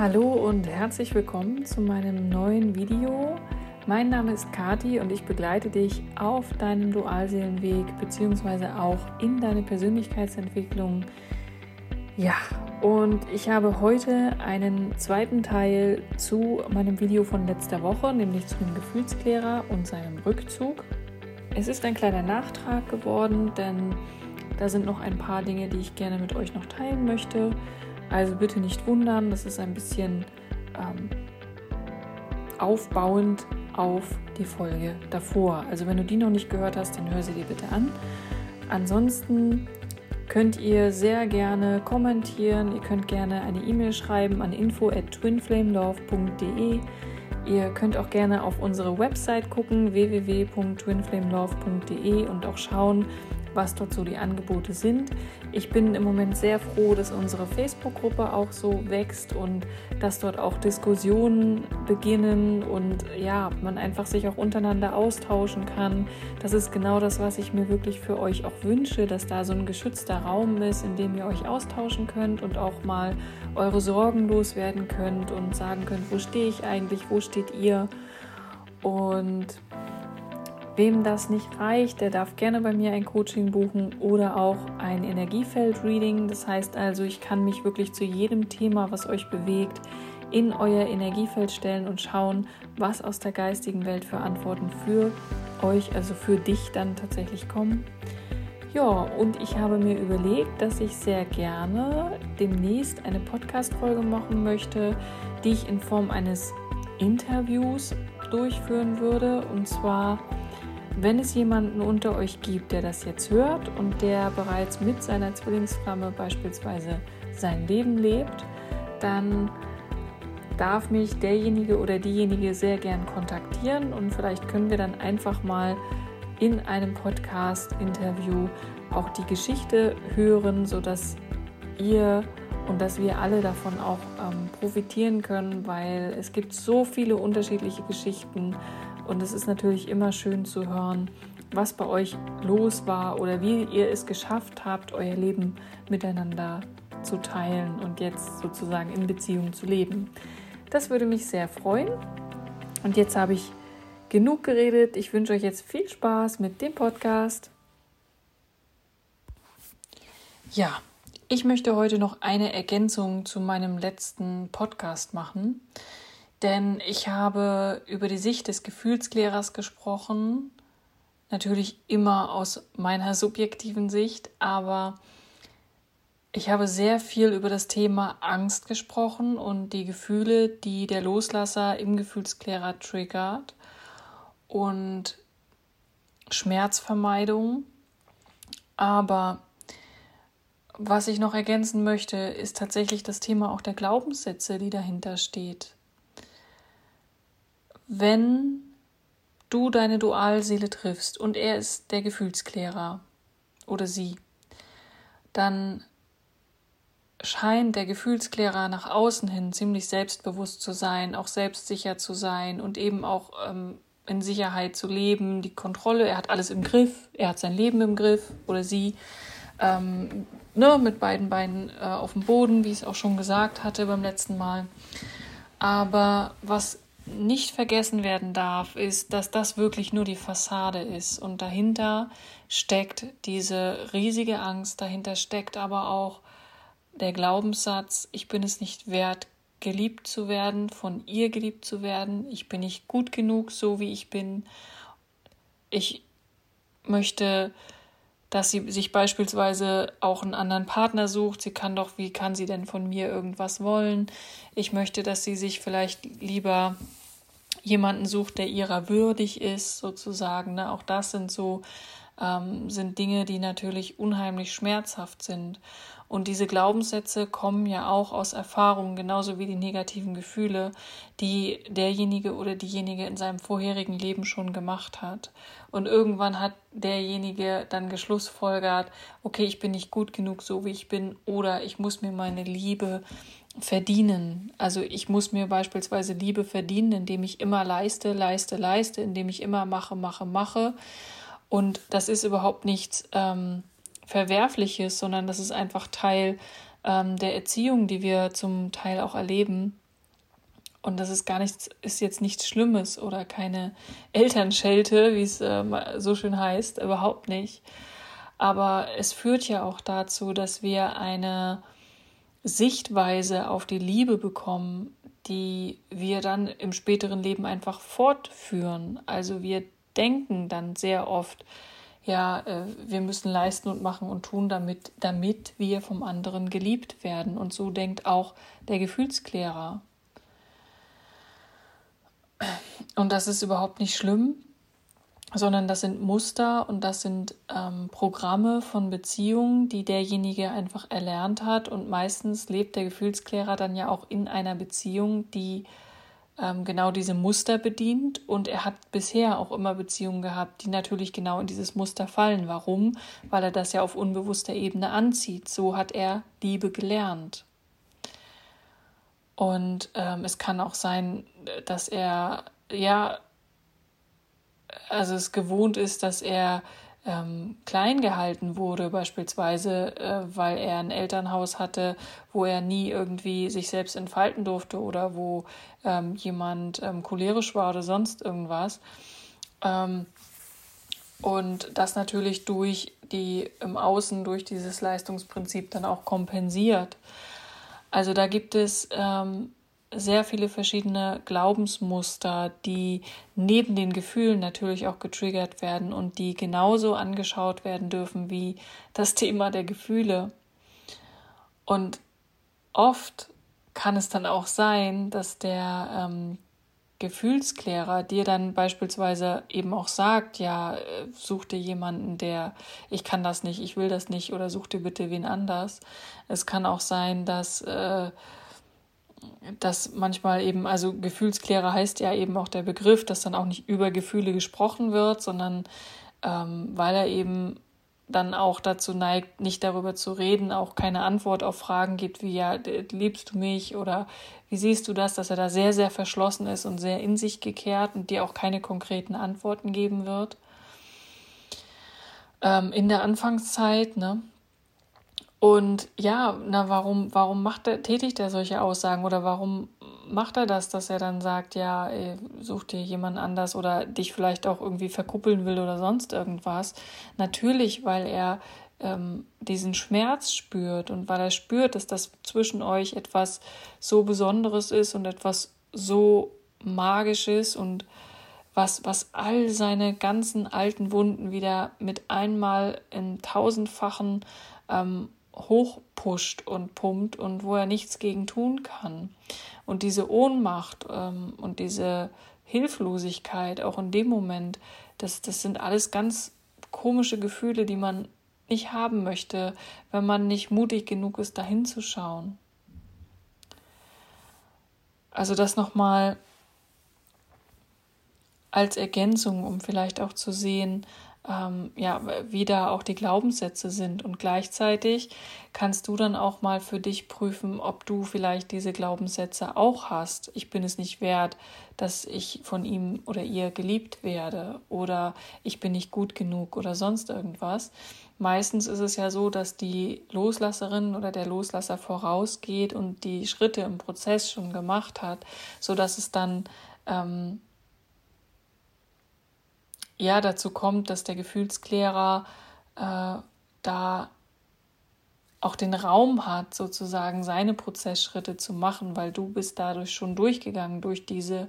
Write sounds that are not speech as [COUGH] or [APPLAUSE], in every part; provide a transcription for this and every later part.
Hallo und herzlich willkommen zu meinem neuen Video. Mein Name ist Kati und ich begleite dich auf deinem Dualseelenweg beziehungsweise auch in deine Persönlichkeitsentwicklung. Ja, und ich habe heute einen zweiten Teil zu meinem Video von letzter Woche, nämlich zu dem Gefühlsklärer und seinem Rückzug. Es ist ein kleiner Nachtrag geworden, denn da sind noch ein paar Dinge, die ich gerne mit euch noch teilen möchte. Also bitte nicht wundern, das ist ein bisschen ähm, aufbauend auf die Folge davor. Also wenn du die noch nicht gehört hast, dann hör sie dir bitte an. Ansonsten könnt ihr sehr gerne kommentieren. Ihr könnt gerne eine E-Mail schreiben an info at twinflamelove.de. Ihr könnt auch gerne auf unsere Website gucken, www.twinflamelove.de und auch schauen, was dort so die Angebote sind. Ich bin im Moment sehr froh, dass unsere Facebook-Gruppe auch so wächst und dass dort auch Diskussionen beginnen und ja, man einfach sich auch untereinander austauschen kann. Das ist genau das, was ich mir wirklich für euch auch wünsche, dass da so ein geschützter Raum ist, in dem ihr euch austauschen könnt und auch mal eure Sorgen loswerden könnt und sagen könnt, wo stehe ich eigentlich, wo steht ihr und Wem das nicht reicht, der darf gerne bei mir ein Coaching buchen oder auch ein Energiefeld-Reading. Das heißt also, ich kann mich wirklich zu jedem Thema, was euch bewegt, in euer Energiefeld stellen und schauen, was aus der geistigen Welt für Antworten für euch, also für dich dann tatsächlich kommen. Ja, und ich habe mir überlegt, dass ich sehr gerne demnächst eine Podcast-Folge machen möchte, die ich in Form eines Interviews durchführen würde. Und zwar wenn es jemanden unter euch gibt, der das jetzt hört und der bereits mit seiner Zwillingsflamme beispielsweise sein Leben lebt, dann darf mich derjenige oder diejenige sehr gern kontaktieren und vielleicht können wir dann einfach mal in einem Podcast-Interview auch die Geschichte hören, sodass ihr und dass wir alle davon auch ähm, profitieren können, weil es gibt so viele unterschiedliche Geschichten und es ist natürlich immer schön zu hören, was bei euch los war oder wie ihr es geschafft habt, euer Leben miteinander zu teilen und jetzt sozusagen in Beziehung zu leben. Das würde mich sehr freuen. Und jetzt habe ich genug geredet. Ich wünsche euch jetzt viel Spaß mit dem Podcast. Ja, ich möchte heute noch eine Ergänzung zu meinem letzten Podcast machen. Denn ich habe über die Sicht des Gefühlsklärers gesprochen, natürlich immer aus meiner subjektiven Sicht, aber ich habe sehr viel über das Thema Angst gesprochen und die Gefühle, die der Loslasser im Gefühlsklärer triggert. Und Schmerzvermeidung. Aber was ich noch ergänzen möchte, ist tatsächlich das Thema auch der Glaubenssätze, die dahinter steht wenn du deine Dualseele triffst und er ist der Gefühlsklärer oder sie, dann scheint der Gefühlsklärer nach außen hin ziemlich selbstbewusst zu sein, auch selbstsicher zu sein und eben auch ähm, in Sicherheit zu leben, die Kontrolle, er hat alles im Griff, er hat sein Leben im Griff oder sie, ähm, ne, mit beiden Beinen äh, auf dem Boden, wie ich es auch schon gesagt hatte beim letzten Mal. Aber was nicht vergessen werden darf, ist, dass das wirklich nur die Fassade ist und dahinter steckt diese riesige Angst, dahinter steckt aber auch der Glaubenssatz, ich bin es nicht wert, geliebt zu werden, von ihr geliebt zu werden, ich bin nicht gut genug, so wie ich bin, ich möchte dass sie sich beispielsweise auch einen anderen Partner sucht. Sie kann doch, wie kann sie denn von mir irgendwas wollen? Ich möchte, dass sie sich vielleicht lieber jemanden sucht, der ihrer würdig ist, sozusagen. Ne? Auch das sind so ähm, sind Dinge, die natürlich unheimlich schmerzhaft sind. Und diese Glaubenssätze kommen ja auch aus Erfahrungen, genauso wie die negativen Gefühle, die derjenige oder diejenige in seinem vorherigen Leben schon gemacht hat. Und irgendwann hat derjenige dann geschlussfolgert, okay, ich bin nicht gut genug so, wie ich bin, oder ich muss mir meine Liebe verdienen. Also ich muss mir beispielsweise Liebe verdienen, indem ich immer leiste, leiste, leiste, indem ich immer mache, mache, mache. Und das ist überhaupt nichts ähm, Verwerfliches, sondern das ist einfach Teil ähm, der Erziehung, die wir zum Teil auch erleben. Und das ist gar nichts, ist jetzt nichts Schlimmes oder keine Elternschelte, wie es äh, so schön heißt, überhaupt nicht. Aber es führt ja auch dazu, dass wir eine Sichtweise auf die Liebe bekommen, die wir dann im späteren Leben einfach fortführen. Also wir denken dann sehr oft, ja, äh, wir müssen leisten und machen und tun, damit, damit wir vom anderen geliebt werden. Und so denkt auch der Gefühlsklärer. Und das ist überhaupt nicht schlimm, sondern das sind Muster und das sind ähm, Programme von Beziehungen, die derjenige einfach erlernt hat. Und meistens lebt der Gefühlsklärer dann ja auch in einer Beziehung, die ähm, genau diese Muster bedient. Und er hat bisher auch immer Beziehungen gehabt, die natürlich genau in dieses Muster fallen. Warum? Weil er das ja auf unbewusster Ebene anzieht. So hat er Liebe gelernt. Und ähm, es kann auch sein, dass er ja, also es gewohnt ist, dass er ähm, klein gehalten wurde, beispielsweise, äh, weil er ein Elternhaus hatte, wo er nie irgendwie sich selbst entfalten durfte oder wo ähm, jemand ähm, cholerisch war oder sonst irgendwas. Ähm, und das natürlich durch die im Außen, durch dieses Leistungsprinzip dann auch kompensiert. Also da gibt es ähm, sehr viele verschiedene Glaubensmuster, die neben den Gefühlen natürlich auch getriggert werden und die genauso angeschaut werden dürfen wie das Thema der Gefühle. Und oft kann es dann auch sein, dass der ähm, Gefühlsklärer dir dann beispielsweise eben auch sagt, ja, äh, such dir jemanden, der, ich kann das nicht, ich will das nicht oder such dir bitte wen anders. Es kann auch sein, dass, äh, dass manchmal eben, also Gefühlsklärer heißt ja eben auch der Begriff, dass dann auch nicht über Gefühle gesprochen wird, sondern ähm, weil er eben dann auch dazu neigt, nicht darüber zu reden, auch keine Antwort auf Fragen gibt wie ja, liebst du mich oder wie siehst du das, dass er da sehr, sehr verschlossen ist und sehr in sich gekehrt und dir auch keine konkreten Antworten geben wird. Ähm, in der Anfangszeit, ne? Und ja, na, warum, warum macht er, tätigt er solche Aussagen oder warum macht er das, dass er dann sagt, ja, such dir jemand anders oder dich vielleicht auch irgendwie verkuppeln will oder sonst irgendwas? Natürlich, weil er ähm, diesen Schmerz spürt und weil er spürt, dass das zwischen euch etwas so Besonderes ist und etwas so Magisches und was, was all seine ganzen alten Wunden wieder mit einmal in tausendfachen ähm, hochpusht und pumpt und wo er nichts gegen tun kann. Und diese Ohnmacht ähm, und diese Hilflosigkeit auch in dem Moment, das, das sind alles ganz komische Gefühle, die man nicht haben möchte, wenn man nicht mutig genug ist, dahin zu schauen. Also das nochmal als Ergänzung, um vielleicht auch zu sehen, ähm, ja, wie da auch die Glaubenssätze sind. Und gleichzeitig kannst du dann auch mal für dich prüfen, ob du vielleicht diese Glaubenssätze auch hast. Ich bin es nicht wert, dass ich von ihm oder ihr geliebt werde oder ich bin nicht gut genug oder sonst irgendwas. Meistens ist es ja so, dass die Loslasserin oder der Loslasser vorausgeht und die Schritte im Prozess schon gemacht hat, so dass es dann ähm, ja dazu kommt, dass der Gefühlsklärer äh, da auch den Raum hat, sozusagen seine Prozessschritte zu machen, weil du bist dadurch schon durchgegangen, durch diese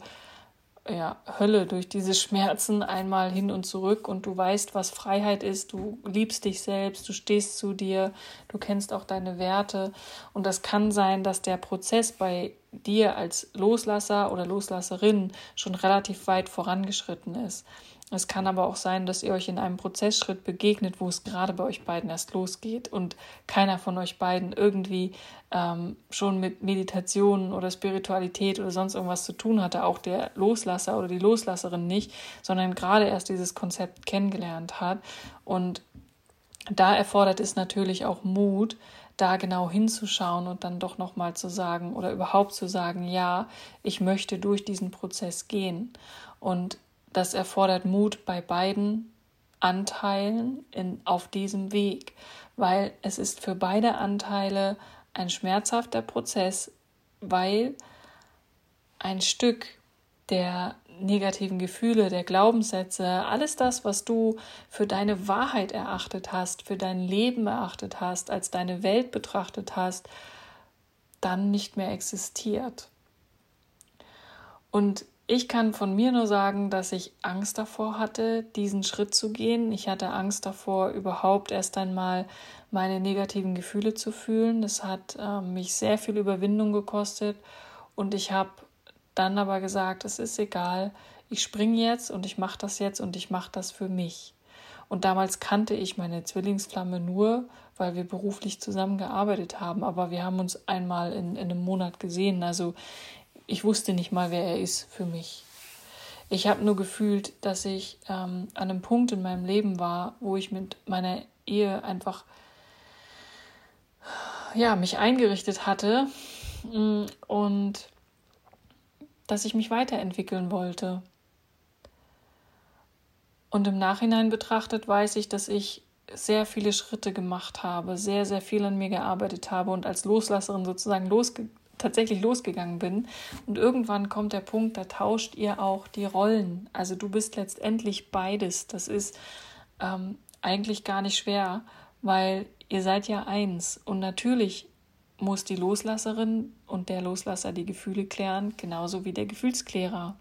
ja, Hölle, durch diese Schmerzen einmal hin und zurück und du weißt, was Freiheit ist, du liebst dich selbst, du stehst zu dir, du kennst auch deine Werte und das kann sein, dass der Prozess bei dir als Loslasser oder Loslasserin schon relativ weit vorangeschritten ist. Es kann aber auch sein, dass ihr euch in einem Prozessschritt begegnet, wo es gerade bei euch beiden erst losgeht und keiner von euch beiden irgendwie ähm, schon mit Meditation oder Spiritualität oder sonst irgendwas zu tun hatte, auch der Loslasser oder die Loslasserin nicht, sondern gerade erst dieses Konzept kennengelernt hat. Und da erfordert es natürlich auch Mut, da genau hinzuschauen und dann doch nochmal zu sagen oder überhaupt zu sagen, ja, ich möchte durch diesen Prozess gehen. Und das erfordert Mut bei beiden Anteilen in, auf diesem Weg, weil es ist für beide Anteile ein schmerzhafter Prozess, weil ein Stück der negativen Gefühle, der Glaubenssätze, alles das, was du für deine Wahrheit erachtet hast, für dein Leben erachtet hast, als deine Welt betrachtet hast, dann nicht mehr existiert. Und ich kann von mir nur sagen, dass ich Angst davor hatte, diesen Schritt zu gehen. Ich hatte Angst davor, überhaupt erst einmal meine negativen Gefühle zu fühlen. Das hat äh, mich sehr viel Überwindung gekostet und ich habe dann aber gesagt, es ist egal, ich springe jetzt und ich mache das jetzt und ich mache das für mich. Und damals kannte ich meine Zwillingsflamme nur, weil wir beruflich zusammengearbeitet haben, aber wir haben uns einmal in, in einem Monat gesehen. Also ich wusste nicht mal, wer er ist für mich. Ich habe nur gefühlt, dass ich ähm, an einem Punkt in meinem Leben war, wo ich mit meiner Ehe einfach ja, mich eingerichtet hatte mm, und dass ich mich weiterentwickeln wollte. Und im Nachhinein betrachtet weiß ich, dass ich sehr viele Schritte gemacht habe, sehr, sehr viel an mir gearbeitet habe und als Loslasserin sozusagen losge tatsächlich losgegangen bin. Und irgendwann kommt der Punkt, da tauscht ihr auch die Rollen. Also du bist letztendlich beides. Das ist ähm, eigentlich gar nicht schwer, weil ihr seid ja eins. Und natürlich muss die Loslasserin und der Loslasser die Gefühle klären, genauso wie der Gefühlsklärer.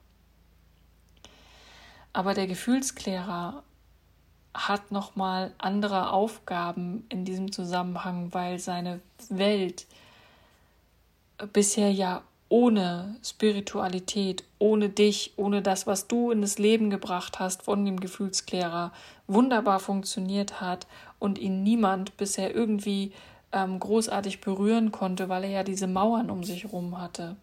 Aber der Gefühlsklärer hat nochmal andere Aufgaben in diesem Zusammenhang, weil seine Welt bisher ja ohne Spiritualität, ohne dich, ohne das, was du in das Leben gebracht hast von dem Gefühlsklärer, wunderbar funktioniert hat und ihn niemand bisher irgendwie ähm, großartig berühren konnte, weil er ja diese Mauern um sich herum hatte.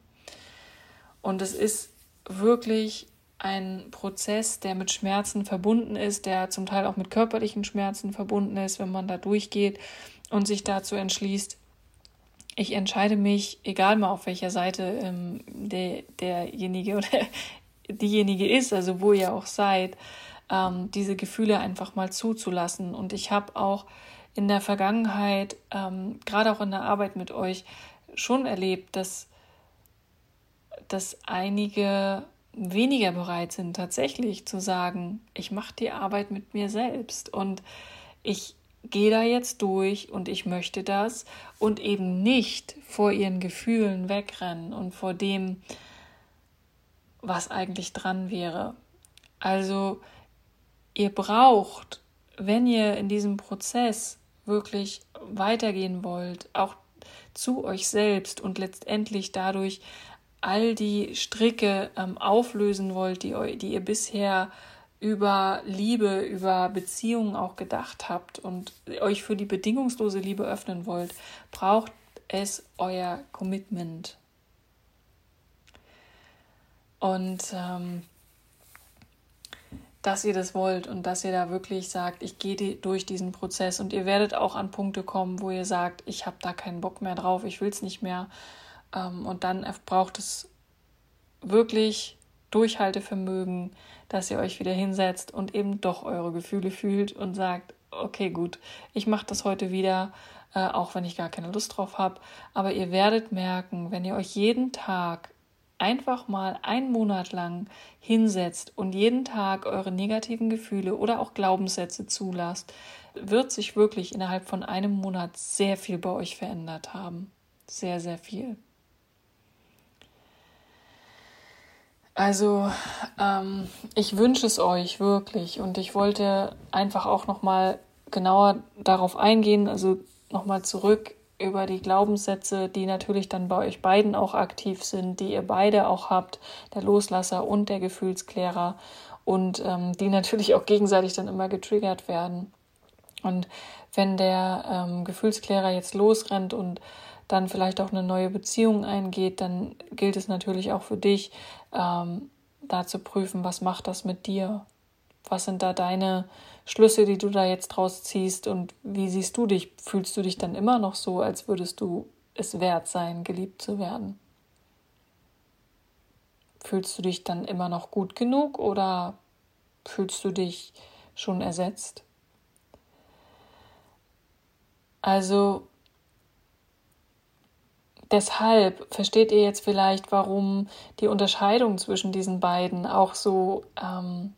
Und es ist wirklich ein Prozess, der mit Schmerzen verbunden ist, der zum Teil auch mit körperlichen Schmerzen verbunden ist, wenn man da durchgeht und sich dazu entschließt, ich entscheide mich, egal mal auf welcher Seite ähm, der, derjenige oder [LAUGHS] diejenige ist, also wo ihr auch seid, ähm, diese Gefühle einfach mal zuzulassen. Und ich habe auch in der Vergangenheit, ähm, gerade auch in der Arbeit mit euch, schon erlebt, dass, dass einige weniger bereit sind, tatsächlich zu sagen, ich mache die Arbeit mit mir selbst und ich gehe da jetzt durch und ich möchte das und eben nicht vor ihren Gefühlen wegrennen und vor dem, was eigentlich dran wäre. Also ihr braucht, wenn ihr in diesem Prozess wirklich weitergehen wollt, auch zu euch selbst und letztendlich dadurch all die Stricke ähm, auflösen wollt, die, die ihr bisher über Liebe, über Beziehungen auch gedacht habt und euch für die bedingungslose Liebe öffnen wollt, braucht es euer Commitment. Und ähm, dass ihr das wollt und dass ihr da wirklich sagt, ich gehe durch diesen Prozess und ihr werdet auch an Punkte kommen, wo ihr sagt, ich habe da keinen Bock mehr drauf, ich will es nicht mehr. Ähm, und dann braucht es wirklich Durchhaltevermögen, dass ihr euch wieder hinsetzt und eben doch eure Gefühle fühlt und sagt, okay, gut, ich mache das heute wieder, äh, auch wenn ich gar keine Lust drauf habe. Aber ihr werdet merken, wenn ihr euch jeden Tag einfach mal einen Monat lang hinsetzt und jeden Tag eure negativen Gefühle oder auch Glaubenssätze zulasst, wird sich wirklich innerhalb von einem Monat sehr viel bei euch verändert haben. Sehr, sehr viel. Also ähm, ich wünsche es euch wirklich und ich wollte einfach auch noch mal genauer darauf eingehen, also noch mal zurück über die Glaubenssätze, die natürlich dann bei euch beiden auch aktiv sind, die ihr beide auch habt, der Loslasser und der Gefühlsklärer und ähm, die [LAUGHS] natürlich auch gegenseitig dann immer getriggert werden. Und wenn der ähm, Gefühlsklärer jetzt losrennt und dann vielleicht auch eine neue Beziehung eingeht, dann gilt es natürlich auch für dich, ähm, da zu prüfen, was macht das mit dir? Was sind da deine Schlüsse, die du da jetzt draus ziehst und wie siehst du dich? Fühlst du dich dann immer noch so, als würdest du es wert sein, geliebt zu werden? Fühlst du dich dann immer noch gut genug oder fühlst du dich schon ersetzt? Also deshalb versteht ihr jetzt vielleicht, warum die Unterscheidung zwischen diesen beiden auch so ähm,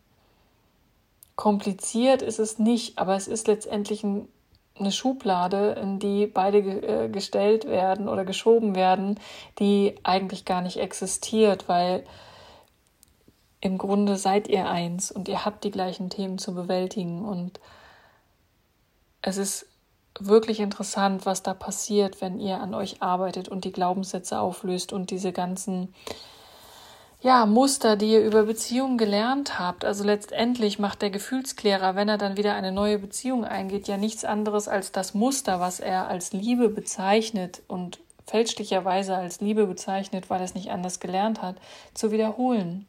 kompliziert ist es nicht, aber es ist letztendlich ein, eine Schublade, in die beide ge äh, gestellt werden oder geschoben werden, die eigentlich gar nicht existiert, weil im Grunde seid ihr eins und ihr habt die gleichen Themen zu bewältigen. Und es ist wirklich interessant, was da passiert, wenn ihr an euch arbeitet und die Glaubenssätze auflöst und diese ganzen ja, Muster, die ihr über Beziehungen gelernt habt. Also letztendlich macht der Gefühlsklärer, wenn er dann wieder eine neue Beziehung eingeht, ja nichts anderes als das Muster, was er als Liebe bezeichnet und fälschlicherweise als Liebe bezeichnet, weil er es nicht anders gelernt hat, zu wiederholen.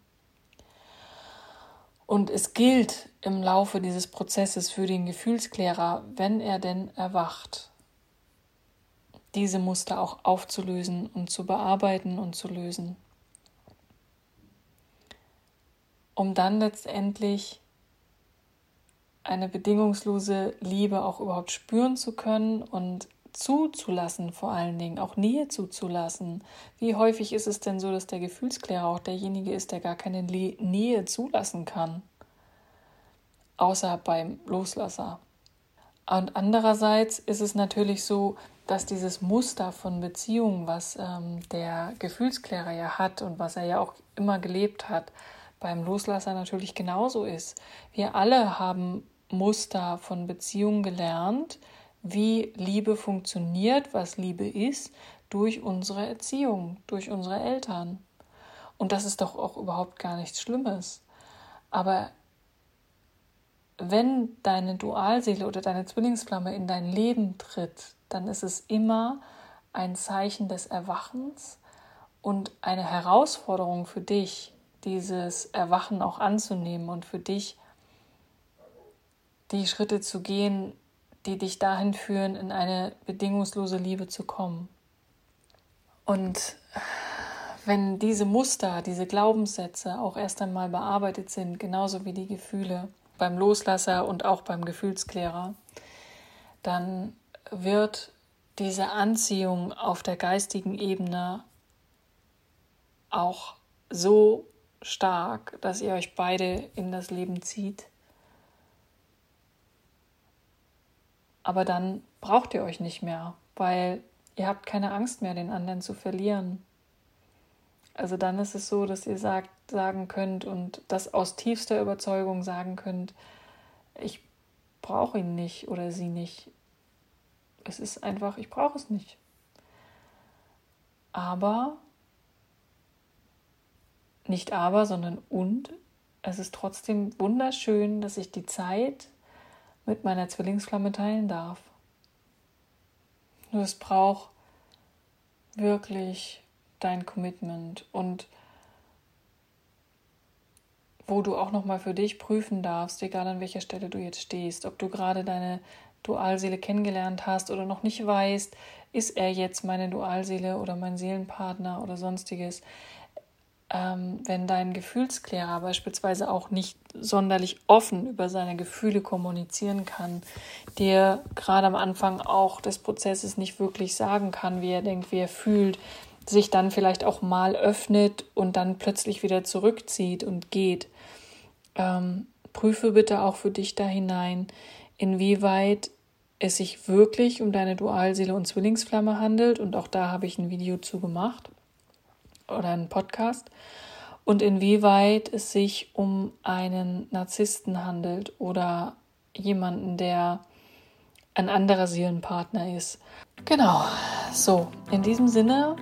Und es gilt im Laufe dieses Prozesses für den Gefühlsklärer, wenn er denn erwacht, diese Muster auch aufzulösen und zu bearbeiten und zu lösen, um dann letztendlich eine bedingungslose Liebe auch überhaupt spüren zu können und zuzulassen, vor allen Dingen auch Nähe zuzulassen. Wie häufig ist es denn so, dass der Gefühlsklärer auch derjenige ist, der gar keine Nähe zulassen kann, außer beim Loslasser. Und andererseits ist es natürlich so, dass dieses Muster von Beziehungen, was ähm, der Gefühlsklärer ja hat und was er ja auch immer gelebt hat, beim Loslasser natürlich genauso ist. Wir alle haben Muster von Beziehungen gelernt, wie Liebe funktioniert, was Liebe ist, durch unsere Erziehung, durch unsere Eltern. Und das ist doch auch überhaupt gar nichts Schlimmes. Aber wenn deine Dualseele oder deine Zwillingsflamme in dein Leben tritt, dann ist es immer ein Zeichen des Erwachens und eine Herausforderung für dich, dieses Erwachen auch anzunehmen und für dich die Schritte zu gehen, die dich dahin führen, in eine bedingungslose Liebe zu kommen. Und wenn diese Muster, diese Glaubenssätze auch erst einmal bearbeitet sind, genauso wie die Gefühle beim Loslasser und auch beim Gefühlsklärer, dann wird diese Anziehung auf der geistigen Ebene auch so stark, dass ihr euch beide in das Leben zieht Aber dann braucht ihr euch nicht mehr, weil ihr habt keine Angst mehr, den anderen zu verlieren. Also dann ist es so, dass ihr sagt, sagen könnt und das aus tiefster Überzeugung sagen könnt, ich brauche ihn nicht oder sie nicht. Es ist einfach, ich brauche es nicht. Aber, nicht aber, sondern und, es ist trotzdem wunderschön, dass ich die Zeit mit meiner Zwillingsflamme teilen darf. Nur es braucht wirklich dein Commitment und wo du auch noch mal für dich prüfen darfst, egal an welcher Stelle du jetzt stehst, ob du gerade deine Dualseele kennengelernt hast oder noch nicht weißt, ist er jetzt meine Dualseele oder mein Seelenpartner oder sonstiges ähm, wenn dein Gefühlsklärer beispielsweise auch nicht sonderlich offen über seine Gefühle kommunizieren kann, dir gerade am Anfang auch des Prozesses nicht wirklich sagen kann, wie er denkt, wie er fühlt, sich dann vielleicht auch mal öffnet und dann plötzlich wieder zurückzieht und geht. Ähm, prüfe bitte auch für dich da hinein, inwieweit es sich wirklich um deine Dualseele und Zwillingsflamme handelt. Und auch da habe ich ein Video zu gemacht oder einen Podcast und inwieweit es sich um einen Narzissten handelt oder jemanden, der ein anderer Seelenpartner ist. Genau. So, in diesem Sinne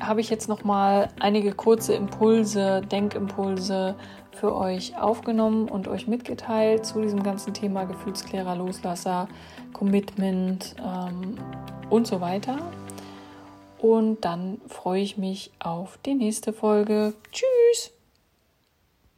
habe ich jetzt noch mal einige kurze Impulse, Denkimpulse für euch aufgenommen und euch mitgeteilt zu diesem ganzen Thema Gefühlsklärer, Loslasser, Commitment ähm, und so weiter. Und dann freue ich mich auf die nächste Folge. Tschüss!